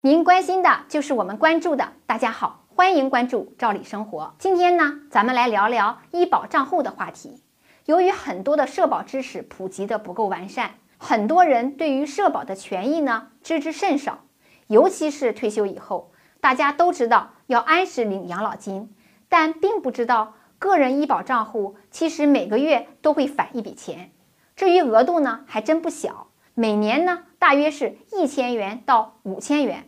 您关心的就是我们关注的。大家好，欢迎关注赵理生活。今天呢，咱们来聊聊医保账户的话题。由于很多的社保知识普及的不够完善，很多人对于社保的权益呢知之甚少。尤其是退休以后，大家都知道要按时领养老金，但并不知道个人医保账户其实每个月都会返一笔钱，至于额度呢，还真不小，每年呢大约是一千元到五千元。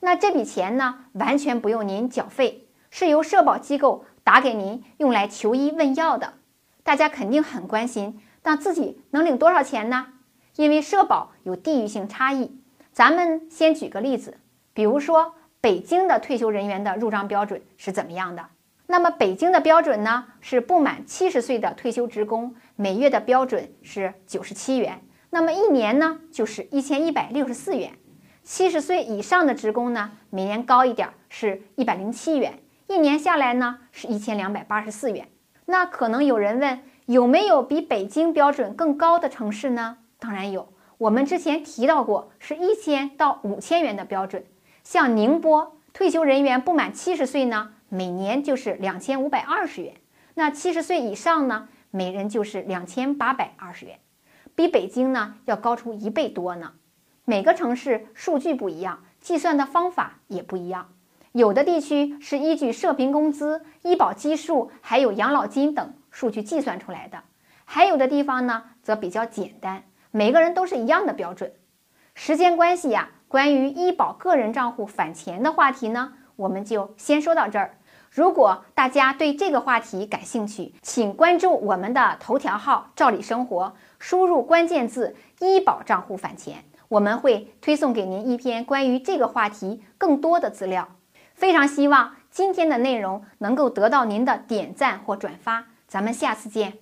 那这笔钱呢，完全不用您缴费，是由社保机构打给您用来求医问药的。大家肯定很关心，那自己能领多少钱呢？因为社保有地域性差异，咱们先举个例子，比如说北京的退休人员的入账标准是怎么样的？那么北京的标准呢，是不满七十岁的退休职工每月的标准是九十七元，那么一年呢就是一千一百六十四元。七十岁以上的职工呢，每年高一点是一百零七元，一年下来呢是一千两百八十四元。那可能有人问，有没有比北京标准更高的城市呢？当然有，我们之前提到过，是一千到五千元的标准。像宁波退休人员不满七十岁呢，每年就是两千五百二十元。那七十岁以上呢，每人就是两千八百二十元，比北京呢要高出一倍多呢。每个城市数据不一样，计算的方法也不一样。有的地区是依据社平工资、医保基数，还有养老金等数据计算出来的；还有的地方呢，则比较简单，每个人都是一样的标准。时间关系呀，关于医保个人账户返钱的话题呢，我们就先说到这儿。如果大家对这个话题感兴趣，请关注我们的头条号“照理生活”，输入关键字“医保账户返钱”。我们会推送给您一篇关于这个话题更多的资料，非常希望今天的内容能够得到您的点赞或转发，咱们下次见。